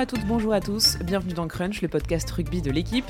à toutes, bonjour à tous, bienvenue dans Crunch, le podcast rugby de l'équipe.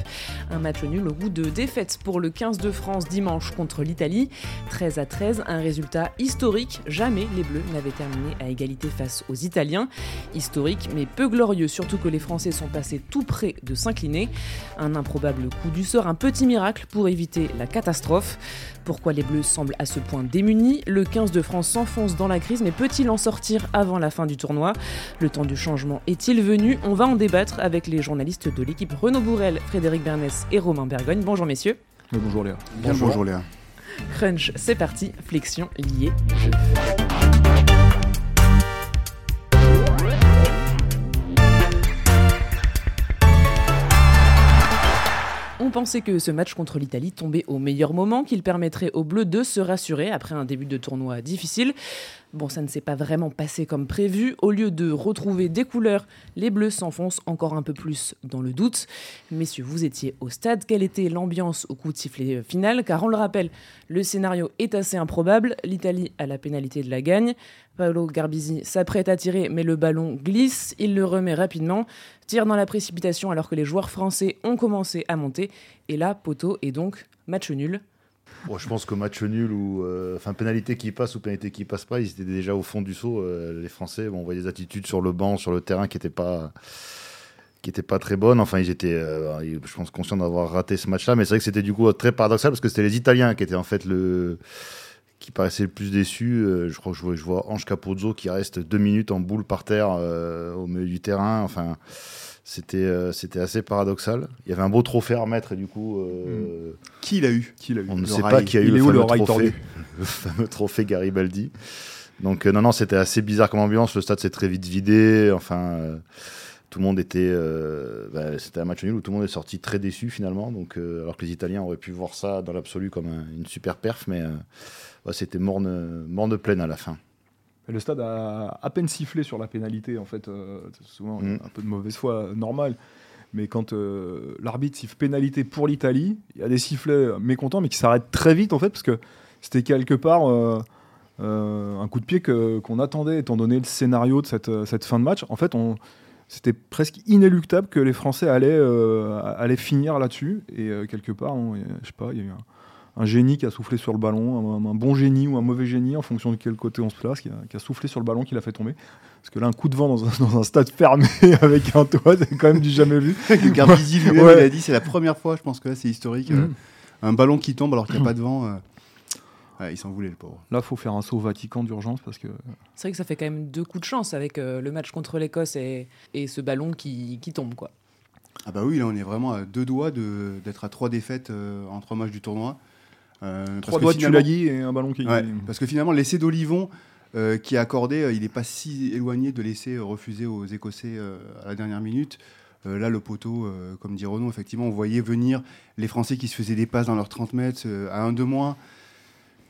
Un match nul au goût de défaite pour le 15 de France dimanche contre l'Italie. 13 à 13, un résultat historique. Jamais les Bleus n'avaient terminé à égalité face aux Italiens. Historique mais peu glorieux, surtout que les Français sont passés tout près de s'incliner. Un improbable coup du sort, un petit miracle pour éviter la catastrophe. Pourquoi les Bleus semblent à ce point démunis? Le 15 de France s'enfonce dans la crise, mais peut-il en sortir avant la fin du tournoi? Le temps du changement est-il venu? On va en débattre avec les journalistes de l'équipe Renaud Bourrel, Frédéric Bernès et Romain Bergogne. Bonjour messieurs. bonjour Léa. Bonjour. bonjour Léa. Crunch, c'est parti, flexion liée. On pensait que ce match contre l'Italie tombait au meilleur moment, qu'il permettrait aux Bleus de se rassurer après un début de tournoi difficile. Bon, ça ne s'est pas vraiment passé comme prévu. Au lieu de retrouver des couleurs, les Bleus s'enfoncent encore un peu plus dans le doute. Messieurs, vous étiez au stade. Quelle était l'ambiance au coup de sifflet final? Car on le rappelle, le scénario est assez improbable. L'Italie a la pénalité de la gagne. Paolo Garbisi s'apprête à tirer, mais le ballon glisse. Il le remet rapidement, tire dans la précipitation alors que les joueurs français ont commencé à monter. Et là, poteau est donc match nul je pense que match nul ou euh, enfin pénalité qui passe ou pénalité qui passe pas, ils étaient déjà au fond du saut. Euh, les Français, bon, on voyait des attitudes sur le banc, sur le terrain qui n'étaient pas qui pas très bonnes. Enfin, ils étaient, euh, je pense, conscients d'avoir raté ce match-là. Mais c'est vrai que c'était du coup très paradoxal parce que c'était les Italiens qui étaient en fait le qui le plus déçus. je crois que je vois, je vois Ange Capozzo qui reste deux minutes en boule par terre au milieu du terrain. Enfin. C'était euh, c'était assez paradoxal. Il y avait un beau trophée à remettre et du coup. Euh, hmm. Qui l'a eu, qui eu On ne sait pas qui a eu le, fameux trophée, le fameux trophée Garibaldi. Donc euh, non, non, c'était assez bizarre comme ambiance. Le stade s'est très vite vidé. Enfin, tout le monde était. Bah, c'était un match nul où tout le monde est sorti très déçu finalement. Donc, alors que les Italiens auraient pu voir ça dans l'absolu comme une super perf, mais c'était morne, morne pleine à la fin le stade a à peine sifflé sur la pénalité, en fait, euh, souvent mm. un peu de mauvaise foi, euh, normal. Mais quand euh, l'arbitre siffle pénalité pour l'Italie, il y a des sifflets mécontents, mais qui s'arrêtent très vite, en fait, parce que c'était quelque part un coup de pied qu'on attendait, étant donné le scénario de cette, cette fin de match. En fait, c'était presque inéluctable que les Français allaient, allaient finir là-dessus. Et quelque part, je sais pas, il y a eu un un génie qui a soufflé sur le ballon, un, bon génie ou un mauvais génie en fonction de quel côté on se place, qui a, soufflé sur le ballon, qui l'a fait tomber. Parce que là, un coup de vent dans un, stade fermé avec un toit, c'est quand même du jamais vu. lui il a dit c'est la première fois, je pense que là c'est historique. Euh, mm. un ballon qui tombe alors qu'il n'y a pas de vent. Euh, il s'en voulait le pauvre. Là, il faut faire un saut au Vatican d'urgence parce que. C'est vrai que ça fait quand même deux coups de chance avec euh, le match contre l'Écosse et, et, ce ballon qui, qui, tombe. quoi. Ah bah oui, là on est vraiment à deux doigts d'être à trois défaites en trois matchs du tournoi. Euh, Trois doigts de dit et un ballon qui. parce que finalement, l'essai d'Olivon euh, qui est accordé, euh, il n'est pas si éloigné de l'essai refusé aux Écossais à la dernière minute. là, le poteau, comme dit Renaud, effectivement, on voyait venir les Français qui se faisaient des passes dans leurs 30 mètres à un de moins.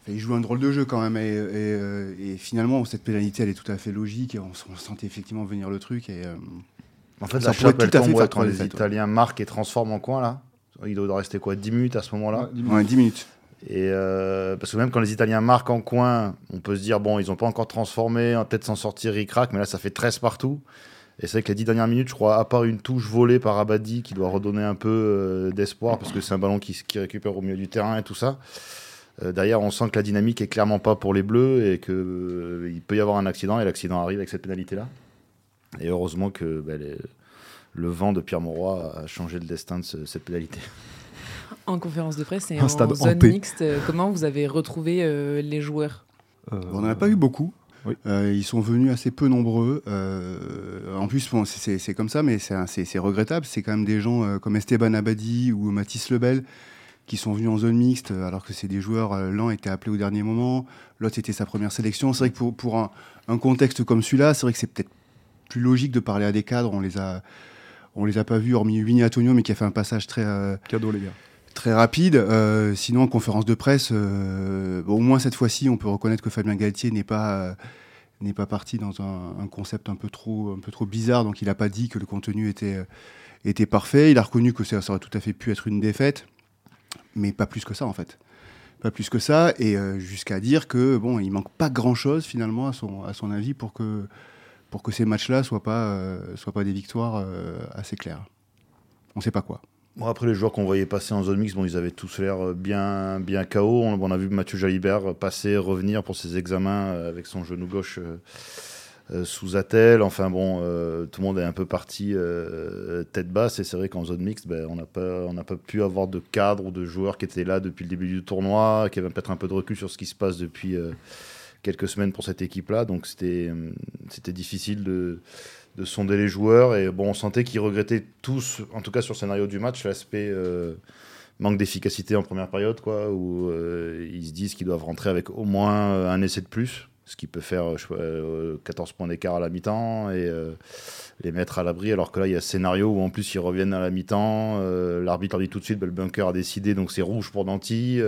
ils jouent un drôle de jeu quand même. Et, finalement, cette pénalité, elle est tout à fait logique. on, sentait effectivement venir le truc. Et, en fait, ça pourrait tout à fait quand les Italiens marquent et transforment en coin, là. Il doit rester quoi 10 minutes à ce moment-là 10 minutes. Et euh, parce que même quand les Italiens marquent en coin, on peut se dire, bon, ils n'ont pas encore transformé, peut-être s'en sortir ric-rac, mais là, ça fait 13 partout. Et c'est vrai que les 10 dernières minutes, je crois, à part une touche volée par Abadi qui doit redonner un peu euh, d'espoir, parce que c'est un ballon qui, récupère au milieu du terrain et tout ça. Euh, derrière, on sent que la dynamique est clairement pas pour les Bleus et qu'il il peut y avoir un accident, et l'accident arrive avec cette pénalité-là. Et heureusement que ben, le vent de Pierre Mauroy a changé le destin de cette pénalité en conférence de presse et en zone mixte. Euh, comment vous avez retrouvé euh, les joueurs euh, On n'en a pas eu beaucoup. ils sont venus assez peu nombreux. en plus, bon, c'est comme ça, mais c'est regrettable. C'est quand même des gens comme Esteban Abadi ou Mathis Lebel qui sont venus en zone mixte, alors que c'est des joueurs. L'un était appelé au dernier moment, l'autre c'était sa première sélection. C'est vrai que pour, pour un, un, contexte comme celui-là, c'est vrai que c'est peut-être plus logique de parler à des cadres. On les a, on les a pas vus, hormis Winnie Antonio, mais qui a fait un passage très. Cadeau, les gars très rapide. Euh, sinon, en conférence de presse, euh, au moins cette fois-ci, on peut reconnaître que Fabien Galtier n'est pas euh, pas parti dans un, concept un peu trop un peu trop bizarre. Donc, il n'a pas dit que le contenu était était parfait. Il a reconnu que ça, aurait tout à fait pu être une défaite, mais pas plus que ça en fait. Pas plus que ça, et jusqu'à dire que bon, il manque pas grand-chose finalement à son à son avis pour que pour que ces matchs-là soient pas, soient pas des victoires assez claires. On ne sait pas quoi. Bon, après, les joueurs qu'on voyait passer en zone mixte, bon, ils avaient tous l'air bien, bien KO. On, a vu Mathieu Jalibert passer, revenir pour ses examens avec son genou gauche euh, sous Attel. Enfin bon, euh, tout le monde est un peu parti euh, tête basse. Et c'est vrai qu'en zone mixte, ben, on n'a pas, pas pu avoir de cadre ou de joueurs qui étaient là depuis le début du tournoi, qui avaient peut-être un peu de recul sur ce qui se passe depuis quelques semaines pour cette équipe-là. Donc c'était, c'était difficile de, de, sonder les joueurs. Et bon, on sentait qu'ils regrettaient tous, en tout cas sur le scénario du match, l'aspect manque d'efficacité en première période, quoi, où ils se disent qu'ils doivent rentrer avec au moins un essai de plus ce qui peut faire 14 euh, points d'écart à la mi-temps et euh, les mettre à l'abri. Alors que là, il y a ce scénario où en plus ils reviennent à la mi-temps. Euh, l'arbitre dit tout de suite, bah, le bunker a décidé, donc c'est rouge pour Danty.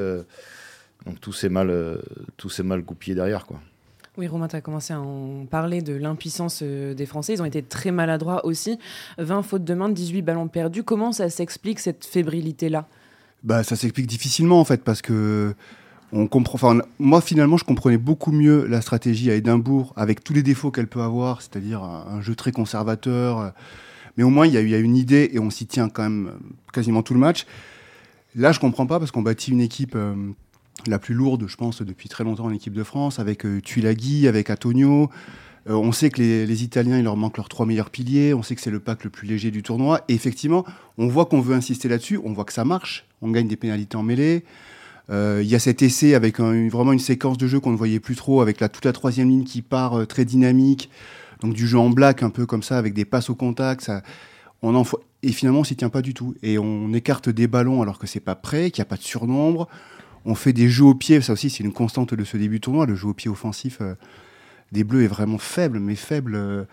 donc tout s'est mal, tout mal goupillé derrière, quoi. Oui, Romain, tu as commencé à en parler de l'impuissance des Français. Ils ont été très maladroits aussi. 20 fautes de main, 18 ballons perdus. Comment ça s'explique cette fébrilité-là? Bah, Ça s'explique difficilement en fait parce que on comprend. Moi, finalement, je comprenais beaucoup mieux la stratégie à Édimbourg, avec tous les défauts qu'elle peut avoir, c'est-à-dire un, jeu très conservateur. Euh, mais au moins, il y, a, eu une idée et on s'y tient quand même euh, quasiment tout le match. Là, je comprends pas parce qu'on bâtit une équipe euh, la plus lourde, je pense, depuis très longtemps en équipe de France, avec Tuilagi, avec Antonio. on sait que les, Italiens, il leur manque leurs trois meilleurs piliers. On sait que c'est le pack le plus léger du tournoi. Et effectivement, on voit qu'on veut insister là-dessus. On voit que ça marche. On gagne des pénalités en mêlée. Euh, il y a cet essai avec vraiment une séquence de jeu qu'on ne voyait plus trop, avec la, toute la troisième ligne qui part euh, très dynamique, donc du jeu en black un peu comme ça, avec des passes au contact. Ça, on en, et finalement, on s'y tient pas du tout. Et on écarte des ballons alors que c'est pas prêt, qu'il n'y a pas de surnombre. On fait des jeux au pied, ça aussi c'est une constante de ce début de tournoi. Le jeu au pied offensif euh, des Bleus est vraiment faible, mais faible.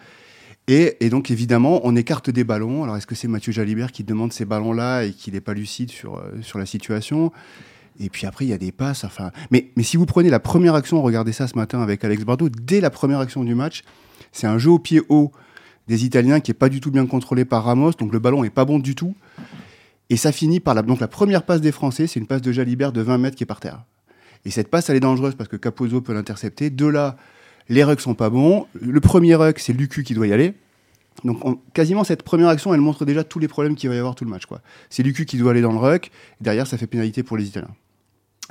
Et, et, donc évidemment, on écarte des ballons. Alors est-ce que c'est Mathieu Jalibert qui demande ces ballons-là et qu'il n'est pas lucide sur, sur la situation? Et puis après, il y a des passes. Mais, si vous prenez la première action, regardez ça ce matin avec Alex Bardot, dès la première action du match, c'est un jeu au pied haut des Italiens qui est pas du tout bien contrôlé par Ramos, donc le ballon est pas bon du tout. Et ça finit par la, donc la première passe des Français, c'est une passe de Jalibert de 20 mètres qui est par terre. Et cette passe, elle est dangereuse parce que Capozzo peut l'intercepter. De là, les rucks sont pas bons. Le premier ruck, c'est Lucu qui doit y aller. Donc quasiment cette première action, elle montre déjà tous les problèmes qu'il va y avoir tout le match. C'est Lucu qui doit aller dans le ruck. derrière, ça fait pénalité pour les Italiens.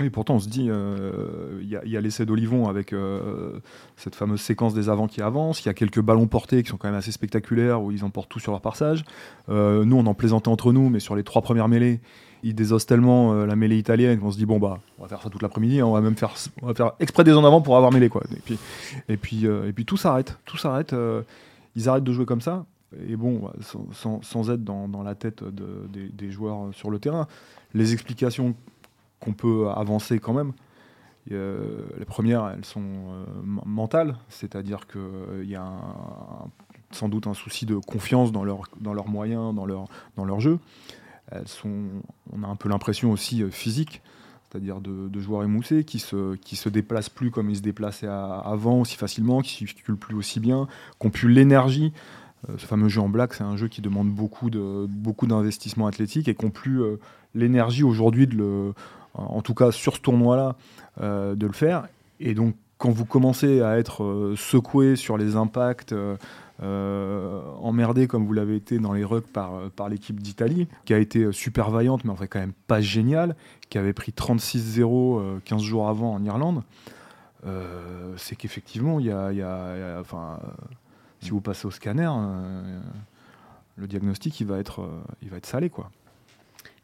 Oui, pourtant on se dit, euh, il y a, l'essai d'Olivon avec euh, cette fameuse séquence des avants qui avancent, il y a quelques ballons portés qui sont quand même assez spectaculaires où ils emportent tout sur leur passage. Euh, nous on en plaisantait entre nous, mais sur les trois premières mêlées, ils désossent tellement la mêlée italienne qu'on se dit bon bah on va faire ça toute l'après-midi, hein, on va même faire, on va faire exprès des en avant pour avoir mêlé quoi. Et puis, et puis, et puis tout s'arrête, tout s'arrête. ils arrêtent de jouer comme ça. Et bon, sans, sans, être dans, la tête de, des, des joueurs sur le terrain, les explications qu'on peut avancer quand même. les premières, elles sont euh, mentales, c'est-à-dire qu'il euh, y a sans doute un souci de confiance dans, leur, dans leurs moyens, dans leur, jeu. Elles sont, on a un peu l'impression aussi euh, physique, c'est-à-dire de, joueurs émoussés qui se, se déplacent plus comme ils se déplaçaient avant aussi facilement, qui ne circulent plus aussi bien, qui ont plus l'énergie. ce fameux jeu en black, c'est un jeu qui demande beaucoup de d'investissement athlétique et qui n'ont plus l'énergie aujourd'hui de le en tout cas sur ce tournoi-là, euh, de le faire. Et donc, quand vous commencez à être euh, secoué sur les impacts, euh, emmerdé comme vous l'avez été dans les rucks par, par l'équipe d'Italie, qui a été super vaillante, mais en fait quand même pas géniale, qui avait pris 36-0 15 jours avant en Irlande, c'est qu'effectivement, il y a, enfin, si vous passez au scanner, le diagnostic il va être, il va être salé quoi.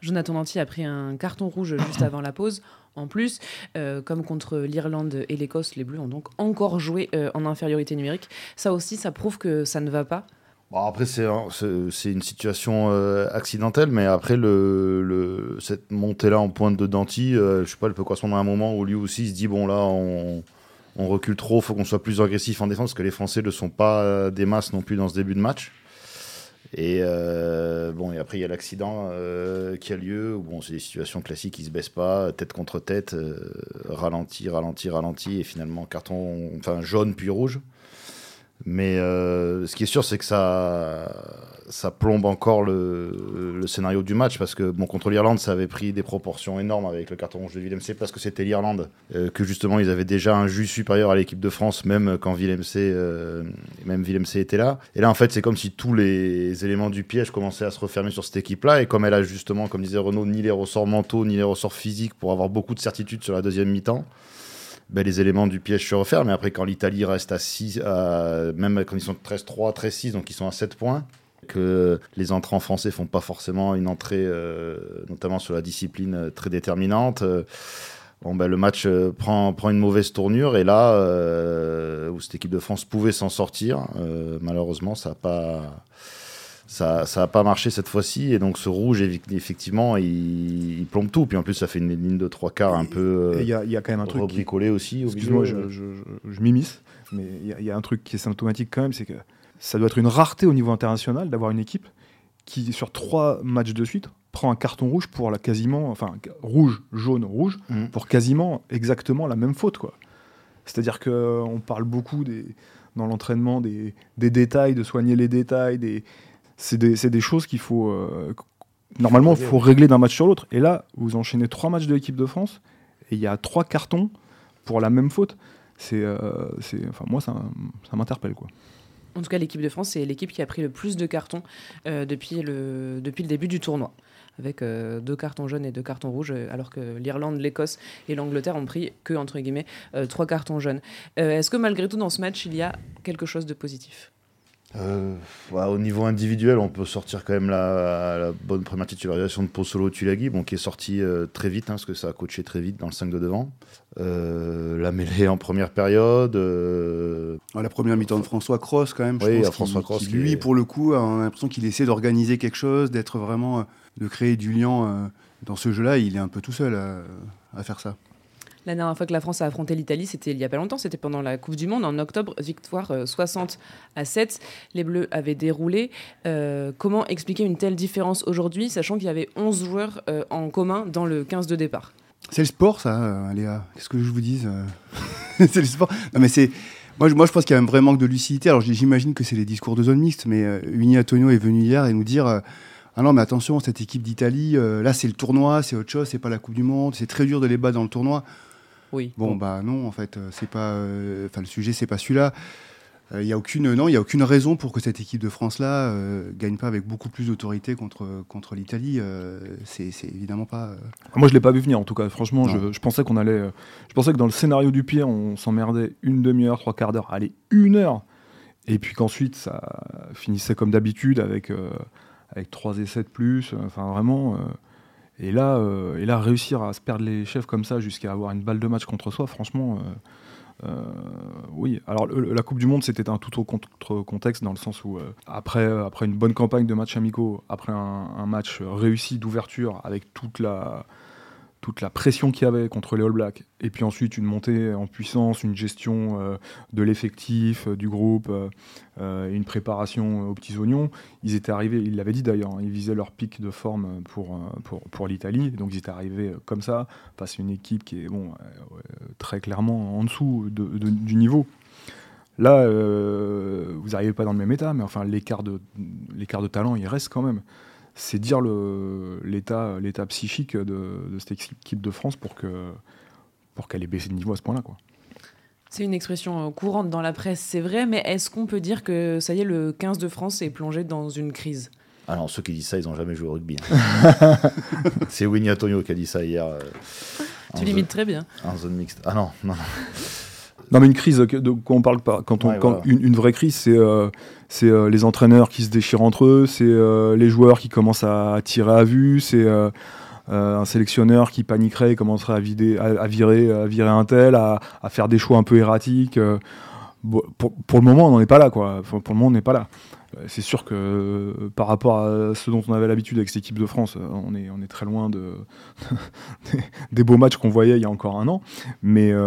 Jonathan Danty a pris un carton rouge juste avant la pause. En plus, euh, comme contre l'Irlande et l'Écosse, les Bleus ont donc encore joué euh, en infériorité numérique. Ça aussi, ça prouve que ça ne va pas. Bon, après, c'est une situation euh, accidentelle, mais après, cette montée-là en pointe de Danty, je sais pas, elle peut correspondre à un moment où lui aussi se dit bon, là, on, on recule trop, faut qu'on soit plus agressif en défense, parce que les Français ne sont pas des masses non plus dans ce début de match. Et euh, bon, et après il y a l'accident euh, qui a lieu. Bon, c'est des situations classiques, ils se baissent pas, tête contre tête, euh, ralenti, ralenti, ralenti, et finalement carton, enfin jaune puis rouge. Mais ce qui est sûr, c'est que ça, ça plombe encore le, scénario du match parce que bon, contre l'Irlande, ça avait pris des proportions énormes avec le carton rouge de Willem C parce que c'était l'Irlande, euh, que justement ils avaient déjà un jus supérieur à l'équipe de France, même quand Willem C, euh, même Willem C était là. Et là, en fait, c'est comme si tous les éléments du piège commençaient à se refermer sur cette équipe-là. Et comme elle a justement, comme disait Renaud, ni les ressorts mentaux, ni les ressorts physiques pour avoir beaucoup de certitude sur la deuxième mi-temps, ben, les éléments du piège se referment. Mais après, quand l'Italie reste à 6, même quand ils sont 13-3, 13-6, donc ils sont à 7 points, que les entrants français font pas forcément une entrée, euh, notamment sur la discipline, euh, très déterminante. Euh, bon, ben, le match prend, prend une mauvaise tournure et là, où cette équipe de France pouvait s'en sortir, malheureusement, ça n'a pas ça ça a pas marché cette fois-ci. Et donc ce rouge effectivement il, plombe tout. Puis en plus ça fait une ligne de trois quarts un peu il y, a quand même un truc bricolé aussi excuse-moi je, je, je, m'immisce mais il y, a un truc qui est symptomatique quand même c'est que ça doit être une rareté au niveau international d'avoir une équipe qui sur trois matchs de suite prend un carton rouge pour la quasiment enfin rouge jaune rouge mmh. pour quasiment exactement la même faute quoi c'est-à-dire que on parle beaucoup des dans l'entraînement des, des détails de soigner les détails des c'est des, choses qu'il faut. Euh, normalement, il faut régler d'un match sur l'autre. Et là, vous enchaînez trois matchs de l'équipe de France et il y a trois cartons pour la même faute. C'est, euh, enfin, moi, ça, ça m'interpelle. quoi. En tout cas, l'équipe de France, c'est l'équipe qui a pris le plus de cartons euh, depuis, le, début du tournoi avec deux cartons jaunes et deux cartons rouges, alors que l'Irlande, l'Écosse et l'Angleterre ont pris que, entre guillemets, trois cartons jaunes. Est-ce que malgré tout, dans ce match, il y a quelque chose de positif? Euh, au niveau individuel, on peut sortir quand même la, bonne première titularisation de Pozzolo Tulagi, bon, qui est sorti euh, très vite, hein, parce que ça a coaché très vite dans le 5 de devant. Euh, la mêlée en première période. la première mi-temps de François Cross, quand même. Je oui, pense François Cross. lui, pour le coup, on a l'impression qu'il essaie d'organiser quelque chose, d'être vraiment. de créer du lien dans ce jeu-là. Il est un peu tout seul à faire ça. La dernière fois que la France a affronté l'Italie, c'était il y a pas longtemps, c'était pendant la Coupe du Monde, en octobre, victoire 60 euh, à 7. Les Bleus avaient déroulé. Euh, comment expliquer une telle différence aujourd'hui, sachant qu'il y avait 11 joueurs euh, en commun dans le 15 de départ? C'est le sport, ça, Léa. Qu'est-ce que je vous dise C'est le sport. Non, mais c'est. Moi je, moi, je pense qu'il y a un vrai manque de lucidité. Alors, j'imagine que c'est les discours de zone mixte, mais Uni Antonio est venu hier et nous dire Ah non, mais attention, cette équipe d'Italie, là, c'est le tournoi, c'est autre chose, c'est pas la Coupe du Monde, c'est très dur de les battre dans le tournoi. Bon, bah non, en fait, euh, c'est pas. Euh, enfin, le sujet, c'est pas celui-là. Il euh, n'y a aucune non, il y a aucune raison pour que cette équipe de France là ne gagne pas avec beaucoup plus d'autorité contre contre l'Italie. c'est évidemment pas. Moi, je l'ai pas vu venir en tout cas. Franchement, je, pensais qu'on allait. je pensais que dans le scénario du pire, on s'emmerdait une demi-heure, trois quarts d'heure, allez une heure, et puis qu'ensuite ça finissait comme d'habitude avec avec trois essais de plus. Enfin, vraiment. Et là, euh, et là, réussir à se perdre les chefs comme ça jusqu'à avoir une balle de match contre soi, franchement, euh, euh, oui. Alors la Coupe du Monde, c'était un tout autre contexte dans le sens où après, après une bonne campagne de matchs amicaux, après un match réussi d'ouverture avec toute la toute la pression qu'il y avait contre les All Blacks, et puis ensuite une montée en puissance, une gestion euh, de l'effectif, euh, du groupe, euh, une préparation aux petits oignons, ils étaient arrivés, ils l'avaient dit d'ailleurs, hein, ils visaient leur pic de forme pour, l'Italie, donc ils étaient arrivés comme ça, face à une équipe qui est très clairement en dessous du niveau. Là, vous n'arrivez pas dans le même état, mais enfin l'écart de, de talent, il reste quand même c'est dire l'état psychique de, cette équipe de France pour que pour qu'elle ait baissé de niveau à ce point-là. quoi. C'est une expression euh, courante dans la presse, c'est vrai, mais est-ce qu'on peut dire que ça y est, le 15 de France est plongé dans une crise? Alors, ceux qui disent ça, ils n'ont jamais joué au rugby. Hein. c'est Winnie Antonio qui a dit ça hier. Euh, tu limites très bien. En zone mixte. Ah non, non, non. Non, mais une crise, de quoi on parle pas Quand, on, quand une, vraie crise, c'est euh, c'est euh, les entraîneurs qui se déchirent entre eux, c'est euh, les joueurs qui commencent à tirer à vue, c'est un sélectionneur qui paniquerait et commencerait à, vider, à, virer, à virer un tel, à, à, faire des choix un peu erratiques. Pour, pour, le moment, on n'en est pas là, quoi. Pour, le moment, on n'est pas là. C'est sûr que par rapport à ce dont on avait l'habitude avec cette équipe de France, on est, on est très loin de, des beaux matchs qu'on voyait il y a encore un an. Mais, pour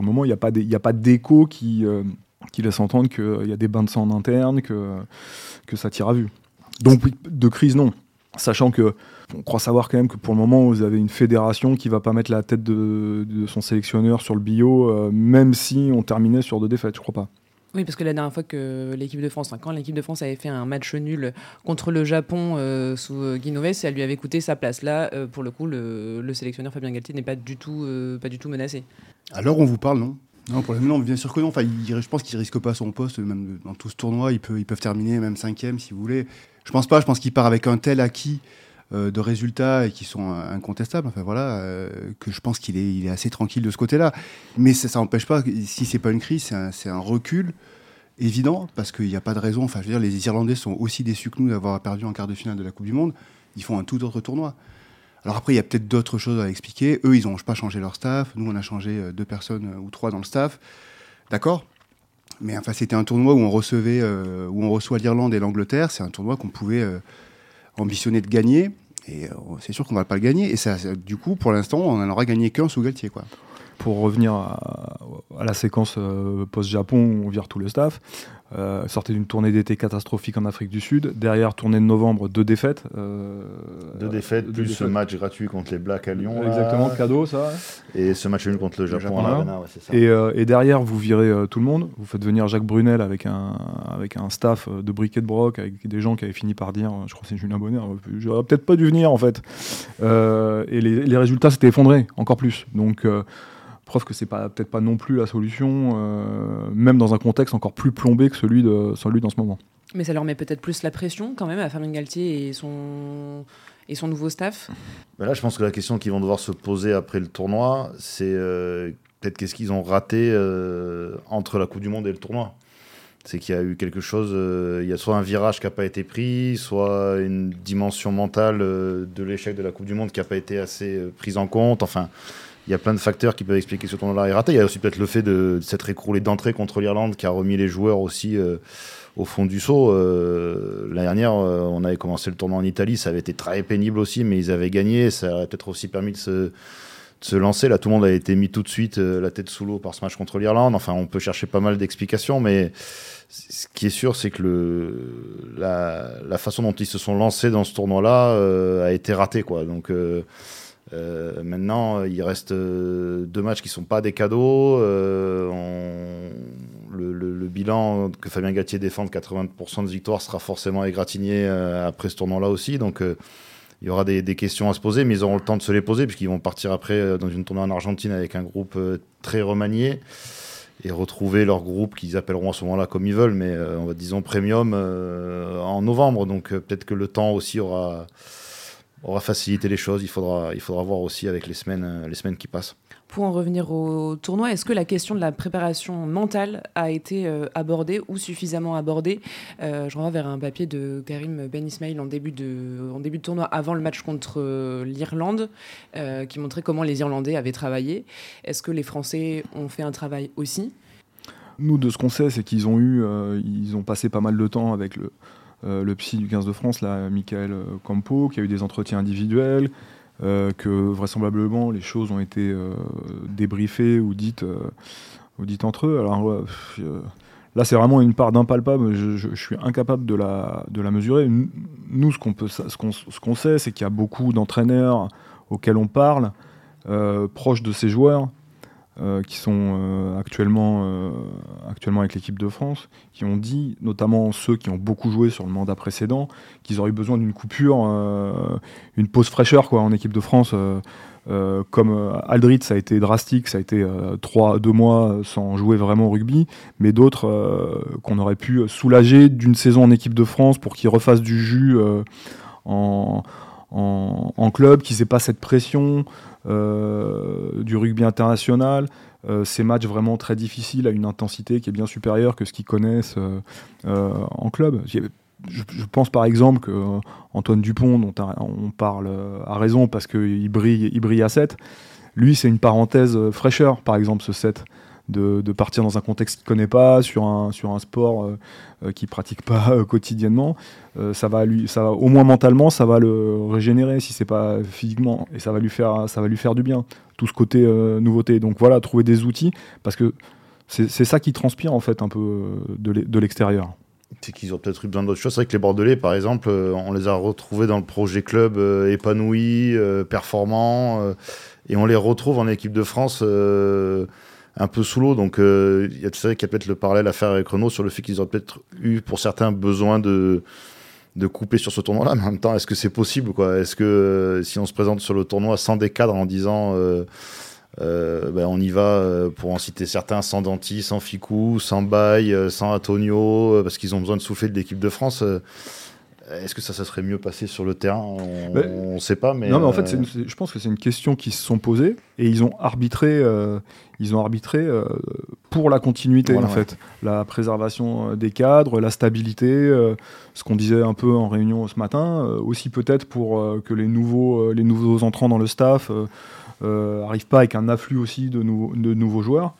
le moment, il n'y a pas d'écho qui laisse entendre qu'il y a des bains de sang en interne, que, ça tire à vue. Donc de crise, non. Sachant que on croit savoir quand même que pour le moment, vous avez une fédération qui va pas mettre la tête de, son sélectionneur sur le bio, euh, même si on terminait sur deux défaites, je crois pas. Oui, parce que la dernière fois que l'équipe de France, quand l'équipe de France avait fait un match nul contre le Japon euh, sous euh, Guinoves, ça lui avait coûté sa place. Là, euh, pour le coup, le, sélectionneur Fabien Galtier n'est pas du tout, pas du tout menacé. Alors on vous parle, non? Non, pour le moment, bien sûr que non. Enfin, je pense qu'il risque pas son poste, même dans tout ce tournoi. Ils peuvent, ils terminer même cinquième si vous voulez. Je pense pas. Je pense qu'il part avec un tel acquis de résultats et qui sont incontestables. Enfin voilà, que je pense qu'il est, il est assez tranquille de ce côté-là. Mais ça n'empêche pas, si c'est pas une crise, c'est un, recul évident, parce qu'il n'y a pas de raison. Enfin, je veux dire, les Irlandais sont aussi déçus que nous d'avoir perdu en quart de finale de la Coupe du Monde. Ils font un tout autre tournoi. Alors après, il y a peut-être d'autres choses à expliquer. Eux, ils n'ont pas changé leur staff. Nous, on a changé euh, deux personnes euh, ou trois dans le staff. D'accord? Mais enfin, c'était un tournoi où on recevait, euh, où on reçoit l'Irlande et l'Angleterre. C'est un tournoi qu'on pouvait ambitionner de gagner. Et c'est sûr qu'on va pas le gagner. Et ça, du coup, pour l'instant, on n'en aura gagné qu'un sous Galtier, quoi pour revenir à, la séquence euh, post-Japon on vire tout le staff, euh, sortait d'une tournée d'été catastrophique en Afrique du Sud. Derrière, tournée de novembre, deux défaites. Euh, deux défaites, plus ce match gratuit contre les Blacks à Lyon. Exactement, cadeau ça. Et ce match nul contre le Japon, et, derrière, vous virez tout le monde. Vous faites venir Jacques Brunel avec un, avec un staff de briquet de broc, avec des gens qui avaient fini par dire, je crois que c'est Julien Bonner, j'aurais peut-être pas dû venir en fait. et les, les résultats s'étaient effondrés, encore plus. Donc preuve que c'est pas peut-être pas non plus la solution, euh, même dans un contexte encore plus plombé que celui de celui dans ce moment. Mais ça leur met peut-être plus la pression quand même à Fabien Galtier et son et son nouveau staff. Ben là, je pense que la question qu'ils vont devoir se poser après le tournoi, c'est euh, peut-être qu'est-ce qu'ils ont raté euh, entre la Coupe du Monde et le tournoi. C'est qu'il y a eu quelque chose, il y a soit un virage qui n'a pas été pris, soit une dimension mentale de l'échec de la Coupe du Monde qui n'a pas été assez prise en compte. Enfin, il y a plein de facteurs qui peuvent expliquer ce tournoi-là est raté. Il y a aussi peut-être le fait de, s'être écroulé d'entrée contre l'Irlande qui a remis les joueurs aussi euh, au fond du saut. Euh, L'année dernière, euh, on avait commencé le tournoi en Italie, ça avait été très pénible aussi, mais ils avaient gagné. Ça aurait peut-être aussi permis de se, lancer. Là, tout le monde a été mis tout de suite la tête sous l'eau par ce match contre l'Irlande. Enfin, on peut chercher pas mal d'explications, mais ce qui est sûr, c'est que la, la, façon dont ils se sont lancés dans ce tournoi-là a été ratée. Quoi. Donc, euh, maintenant, il reste euh, deux matchs qui ne sont pas des cadeaux. Euh, le, bilan que Fabien Gatier défend de 80% de victoire sera forcément égratigné après ce tournoi-là aussi. Donc, il y aura des, questions à se poser, mais ils auront le temps de se les poser, puisqu'ils vont partir après dans une tournée en Argentine avec un groupe très remanié et retrouver leur groupe qu'ils appelleront à ce moment-là comme ils veulent, mais on va disons premium en novembre. Donc peut-être que le temps aussi aura on va faciliter les choses. Il faudra, il faudra voir aussi avec les semaines, euh, les semaines qui passent. Pour en revenir au tournoi, est-ce que la question de la préparation mentale a été euh, abordée ou suffisamment abordée? Euh, Je renvoie vers un papier de Karim Ben Ismail en début de, en début de tournoi, avant le match contre l'Irlande, qui montrait comment les Irlandais avaient travaillé. Est-ce que les Français ont fait un travail aussi? Nous, de ce qu'on sait, c'est qu'ils ont eu, ils ont passé pas mal de temps avec le, le psy du 15 de France, là, Michael euh, Campo, qui a eu des entretiens individuels, euh, que vraisemblablement les choses ont été débriefées ou dites, ou dites entre eux. Alors là, c'est vraiment une part d'impalpable. Je, suis incapable de la, de la mesurer. Nous, ce qu'on peut, ce qu'on, ce qu'on sait, c'est qu'il y a beaucoup d'entraîneurs auxquels on parle, proches de ces joueurs, euh, qui sont euh, actuellement, euh, actuellement avec l'équipe de France, qui ont dit, notamment ceux qui ont beaucoup joué sur le mandat précédent, qu'ils auraient eu besoin d'une coupure, une pause fraîcheur quoi, en équipe de France. comme Aldrit, ça a été drastique, ça a été trois, deux mois sans jouer vraiment au rugby, mais d'autres qu'on aurait pu soulager d'une saison en équipe de France pour qu'ils refassent du jus en, en, club, qu'ils n'aient pas cette pression. Euh, du rugby international. Euh, ces matchs vraiment très difficiles à une intensité qui est bien supérieure que ce qu'ils connaissent euh, en club. Je, pense par exemple que Antoine Dupont, dont on parle à raison parce qu'il brille, il brille à 7, lui c'est une parenthèse fraîcheur par exemple ce 7 de, partir dans un contexte qu'il ne connaît pas, sur un, sur un sport euh, euh, qu'il ne pratique pas euh, quotidiennement. ça va lui, ça au moins mentalement, ça va le régénérer si c'est pas physiquement, et ça va lui faire, ça va lui faire du bien. Tout ce côté nouveauté. Donc voilà, trouver des outils, parce que c'est ça qui transpire en fait un peu de l'extérieur. C'est qu'ils ont peut-être eu besoin d'autres choses. C'est vrai que les Bordelais, par exemple, on les a retrouvés dans le projet club épanoui, performant, et on les retrouve en équipe de France un peu sous l'eau. Donc, il y a peut-être le parallèle à faire avec Renault sur le fait qu'ils auraient peut-être eu, pour certains, besoin de, de couper sur ce tournoi-là. Mais en même temps, est-ce que c'est possible Est-ce que si on se présente sur le tournoi sans des cadres en disant euh, ben, on y va, euh, pour en citer certains, sans Danti, sans Ficou, sans Baye, euh, sans Antonio, parce qu'ils ont besoin de souffler de l'équipe de France. Est-ce que ça, ça serait mieux passé sur le terrain? On ne sait pas. Mais non, mais en fait, je pense que c'est une question qui se sont posées et ils ont arbitré, ils ont arbitré pour la continuité, en fait. La préservation des cadres, la stabilité, ce qu'on disait un peu en réunion ce matin, aussi peut-être pour que les nouveaux, les nouveaux entrants dans le staff euh, arrive pas avec un afflux aussi de, de nouveaux joueurs.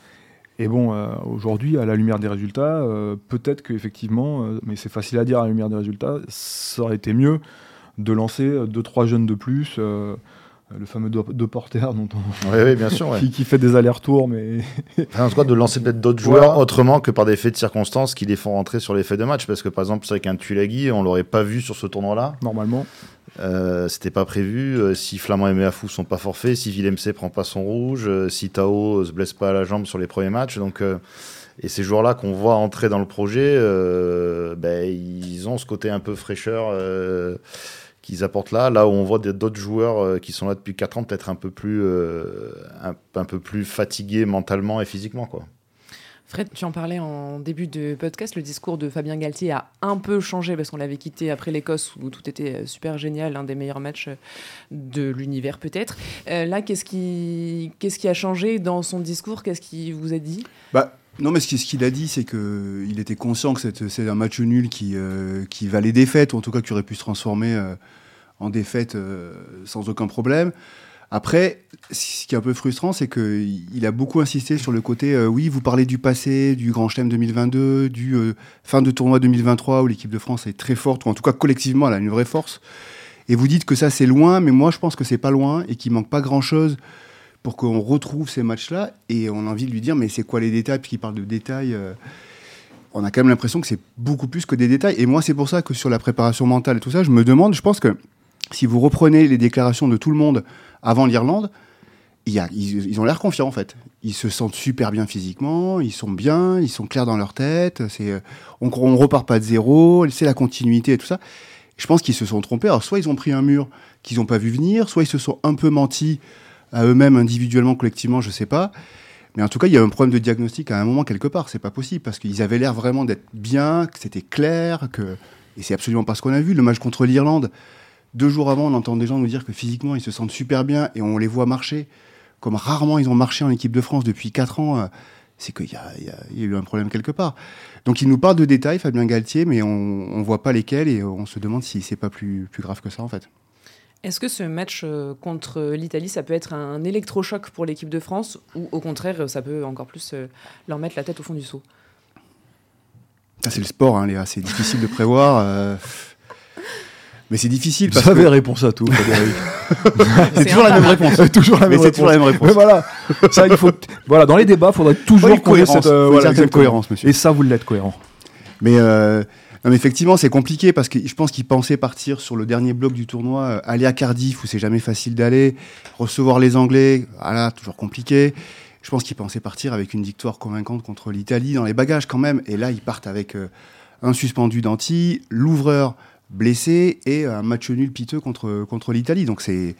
Et bon, euh, aujourd'hui, à la lumière des résultats, euh, peut-être qu'effectivement, mais c'est facile à dire à la lumière des résultats, ça aurait été mieux de lancer 2-3 jeunes de plus le fameux deux porteurs dont oui, bien sûr, qui, fait des allers-retours, mais en tout cas de lancer peut-être d'autres joueurs autrement que par des faits de circonstances qui les font rentrer sur les faits de match, parce que par exemple c'est vrai qu'un Tulagi, on l'aurait pas vu sur ce tournoi-là. Normalement. Euh, c'était pas prévu. Euh, si Flamand et Meafou sont pas forfaits, si Villemc prend pas son rouge, euh, si Tao se blesse pas à la jambe sur les premiers matchs, donc et ces joueurs-là qu'on voit entrer dans le projet, ben, ils ont ce côté un peu fraîcheur qu'ils apportent là, là où on voit d'autres joueurs qui sont là depuis 4 ans peut-être un peu plus un, un, peu plus fatigués mentalement et physiquement quoi. Fred, tu en parlais en début de podcast, le discours de Fabien Galtier a un peu changé parce qu'on l'avait quitté après l'Écosse où tout était euh, super génial, un des meilleurs matchs euh, de l'univers peut-être. Euh, là, qu'est-ce qui, qu'est-ce qui a changé dans son discours? Qu'est-ce qu'il vous a dit? Bah, non, mais ce qu'il a dit, c'est qu'il était conscient que c'est un match nul qui, qui valait défaite, ou en tout cas qui aurait pu se transformer en défaite sans aucun problème. Après, ce qui est un peu frustrant, c'est qu'il a beaucoup insisté sur le côté, euh, oui, vous parlez du passé, du Grand Chelem 2022, du euh, fin de tournoi 2023 où l'équipe de France est très forte, ou en tout cas collectivement, elle a une vraie force. Et vous dites que ça c'est loin, mais moi je pense que c'est pas loin et qu'il manque pas grand-chose pour qu'on retrouve ces matchs-là. Et on a envie de lui dire, mais c'est quoi les détails? Puisqu'il parle de détails. Euh, on a quand même l'impression que c'est beaucoup plus que des détails. Et moi, c'est pour ça que sur la préparation mentale et tout ça, je me demande, je pense que si vous reprenez les déclarations de tout le monde avant l'Irlande, ils, ont l'air confiants en fait. Ils se sentent super bien physiquement, ils sont bien, ils sont clairs dans leur tête. Euh, on, ne repart pas de zéro, c'est la continuité et tout ça. Je pense qu'ils se sont trompés. Alors soit ils ont pris un mur qu'ils n'ont pas vu venir, soit ils se sont un peu menti à eux-mêmes individuellement, collectivement, je sais pas. Mais en tout cas, il y a un problème de diagnostic à un moment quelque part. C'est pas possible parce qu'ils avaient l'air vraiment d'être bien, que c'était clair, que et c'est absolument pas ce qu'on a vu. Le match contre l'Irlande, deux jours avant, on entend des gens nous dire que physiquement, ils se sentent super bien et on les voit marcher comme rarement ils ont marché en équipe de France depuis quatre ans. Euh, c'est qu'il y, a eu un problème quelque part. Donc il nous parle de détails, Fabien Galtier, mais on ne voit pas lesquels et on se demande si c'est pas plus grave que ça en fait. Est-ce que ce match euh, contre l'Italie, ça peut être un électrochoc pour l'équipe de France ou au contraire, ça peut encore plus euh, leur mettre la tête au fond du seau? C'est le sport, hein, Léa, c'est difficile de prévoir. Mais c'est difficile. Vous avez réponse à tout, c'est toujours la même réponse. toujours la même réponse. toujours la même réponse. Mais voilà, ça, il faut, voilà, dans les débats, il faudrait toujours oui, cohérence, cette, euh, voilà, certaine cohérence, monsieur. Et ça, vous l'êtes cohérent. Mais, euh, non, mais effectivement, c'est compliqué parce que je pense qu'il pensait partir sur le dernier bloc du tournoi, euh, aller à Cardiff où c'est jamais facile d'aller, recevoir les Anglais, voilà, toujours compliqué. Je pense qu'il pensait partir avec une victoire convaincante contre l'Italie dans les bagages quand même. Et là, ils partent avec euh, un suspendu d'anti, l'ouvreur blessé et un match nul piteux contre, contre l'Italie. Donc c'est.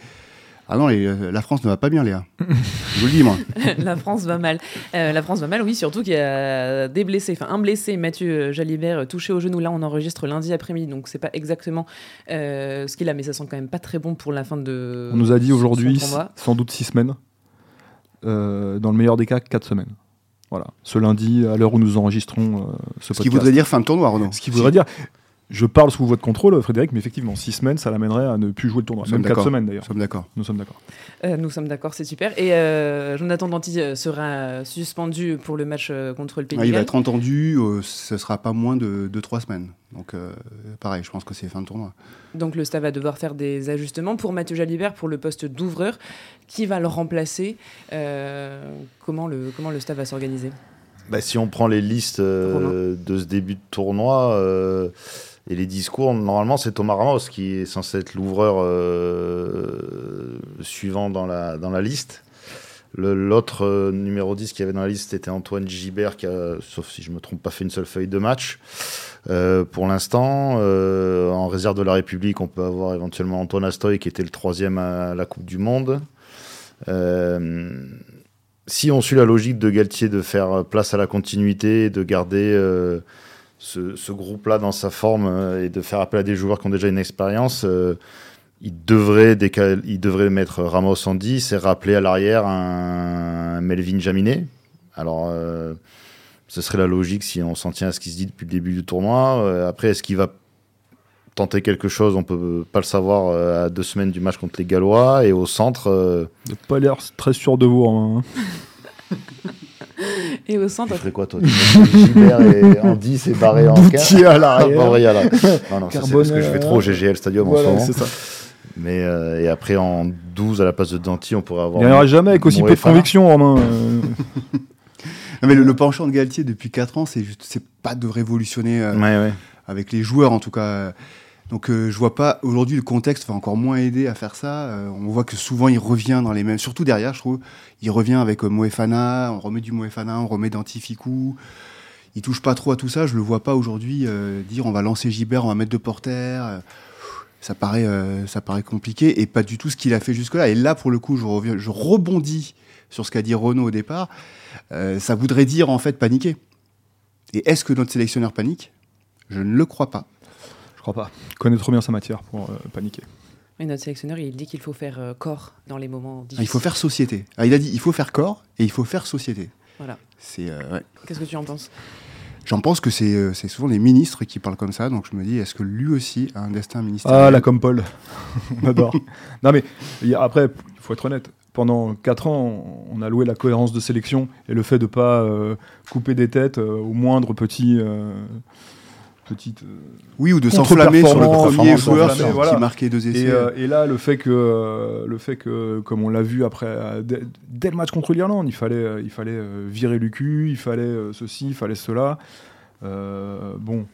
Ah non, euh, la France ne va pas bien, Léa. Je vous le dis, moi. la France va mal. Euh, la France va mal, oui, surtout qu'il y a des blessés. Enfin, un blessé, Mathieu Jalibert, touché au genou. Là, on enregistre lundi après-midi, donc c'est pas exactement euh, ce qu'il a, mais ça sent quand même pas très bon pour la fin de. On nous a dit aujourd'hui, sans doute six semaines. dans le meilleur des cas, quatre semaines. Voilà, ce lundi, à l'heure où nous enregistrons ce podcast. Ce qui voudrait dire fin de tournoi, Renaud. Ce qui voudrait dire, je parle sous votre contrôle, Frédéric, mais effectivement, six semaines, ça l'amènerait à ne plus jouer le tournoi. Même quatre semaines d'ailleurs. Nous sommes d'accord. Nous sommes d'accord. Euh, nous sommes d'accord, c'est super. Et euh, Jonathan Danty euh, sera suspendu pour le match contre le Pays ah, Il va être entendu, ce sera pas moins de, de trois semaines. Donc pareil, je pense que c'est fin de tournoi. Donc le staff va devoir faire des ajustements pour Mathieu Jalibert pour le poste d'ouvreur. Qui va le remplacer comment, le, comment le staff va s'organiser? Bah, Si on prend les listes de ce début de tournoi et les discours, normalement, c'est Thomas Ramos qui est censé être l'ouvreur euh, suivant dans la, dans la liste. L'autre euh, numéro 10 qui avait dans la liste était Antoine Gibert, qui a, sauf si je me trompe pas, fait une seule feuille de match. Euh, pour l'instant, euh, en réserve de la République, on peut avoir éventuellement Antoine Astoy, qui était le troisième à la Coupe du Monde. si on suit la logique de Galtier de faire place à la continuité, de garder ce, ce groupe-là dans sa forme et de faire appel à des joueurs qui ont déjà une expérience, il devrait, il devrait mettre Ramos en 10 et rappeler à l'arrière un Melvin Jaminet. Alors, euh, ce serait la logique si on s'en tient à ce qui se dit depuis le début du tournoi. Euh, après, est-ce qu'il va tenter quelque chose? On peut pas le savoir euh, à deux semaines du match contre les Gallois. Et au centre. Il n'a pas l'air très sûr de vous. Hein. Et au centre. Tu ferais quoi, toi Gilbert et en 10 et barré en 15 à l'arrière. non, non, c'est parce que je fais trop au GGL Stadium en ce moment. c'est ça. Mais euh, et après en 12 à la place de Danti, on pourrait avoir. Il n'y en aura jamais avec aussi peu de conviction, Romain. Euh. mais le, penchant de Galtier depuis 4 ans, c'est c'est pas de révolutionner euh, avec les joueurs en tout cas. Donc je vois pas aujourd'hui le contexte va encore moins aider à faire ça. on voit que souvent il revient dans les mêmes, surtout derrière je trouve. Il revient avec Moefana, on remet du Moefana, on remet Dantificou. Il touche pas trop à tout ça. Je le vois pas aujourd'hui dire on va lancer Gibert, on va mettre de porter ça paraît, euh, compliqué et pas du tout ce qu'il a fait jusque-là. Et là, pour le coup, je, reviens, je rebondis sur ce qu'a dit Renaud au départ. Euh, ça voudrait dire en fait paniquer. Et est-ce que notre sélectionneur panique? Je ne le crois pas. Je crois pas. Il connaît trop bien sa matière pour euh, paniquer. Mais notre sélectionneur, il dit qu'il faut faire corps dans les moments difficiles. Ah, il faut faire société. Ah, il a dit il faut faire corps et il faut faire société. Voilà. C'est. Qu'est-ce que tu en penses? J'en pense que euh, c'est souvent les ministres qui parlent comme ça, donc je me dis, est-ce que lui aussi a un destin ministériel? Ah, là, comme Paul. on adore. non, mais après, il faut être honnête. Pendant 4 ans, on a loué la cohérence de sélection et le fait de ne pas euh, couper des têtes euh, au moindre petit. Petite, oui, ou de s'enflammer sur le premier joueur qui marquait deux essais. Et, là, le fait que, le fait que comme on l'a vu après, dès, le match contre l'Irlande, il fallait, il fallait virer Lucu, il fallait ceci, il fallait cela. Euh, bon,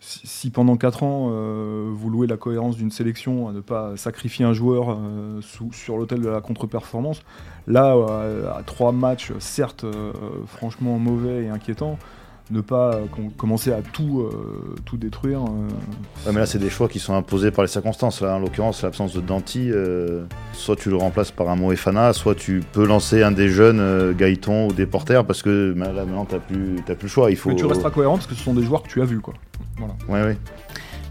si, pendant 4 ans, euh, vous louez la cohérence d'une sélection à ne pas sacrifier un joueur euh, sur l'autel de la contre-performance, là, à, trois matchs, certes, franchement mauvais et inquiétants, ne pas euh, commencer à tout, euh, tout détruire. Euh. mais là, c'est des choix qui sont imposés par les circonstances. Là, en l'occurrence, l'absence de Danti, soit tu le remplaces par un Moefana, soit tu peux lancer un des jeunes, Gaëton ou des porteurs, parce que là, maintenant, tu n'as plus, plus le choix. Il faut... Mais tu resteras cohérent parce que ce sont des joueurs que tu as vus. Quoi. Voilà. Ouais, ouais.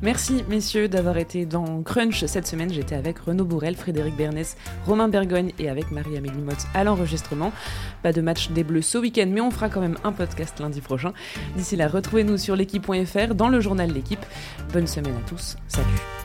Merci messieurs d'avoir été dans Crunch cette semaine. J'étais avec Renaud Bourrel, Frédéric Bernès, Romain Bergogne et avec Marie-Amélie Motte à l'enregistrement. Pas de match des Bleus ce week-end, mais on fera quand même un podcast lundi prochain. D'ici là, retrouvez-nous sur l'équipe.fr dans le journal L'équipe. Bonne semaine à tous. Salut.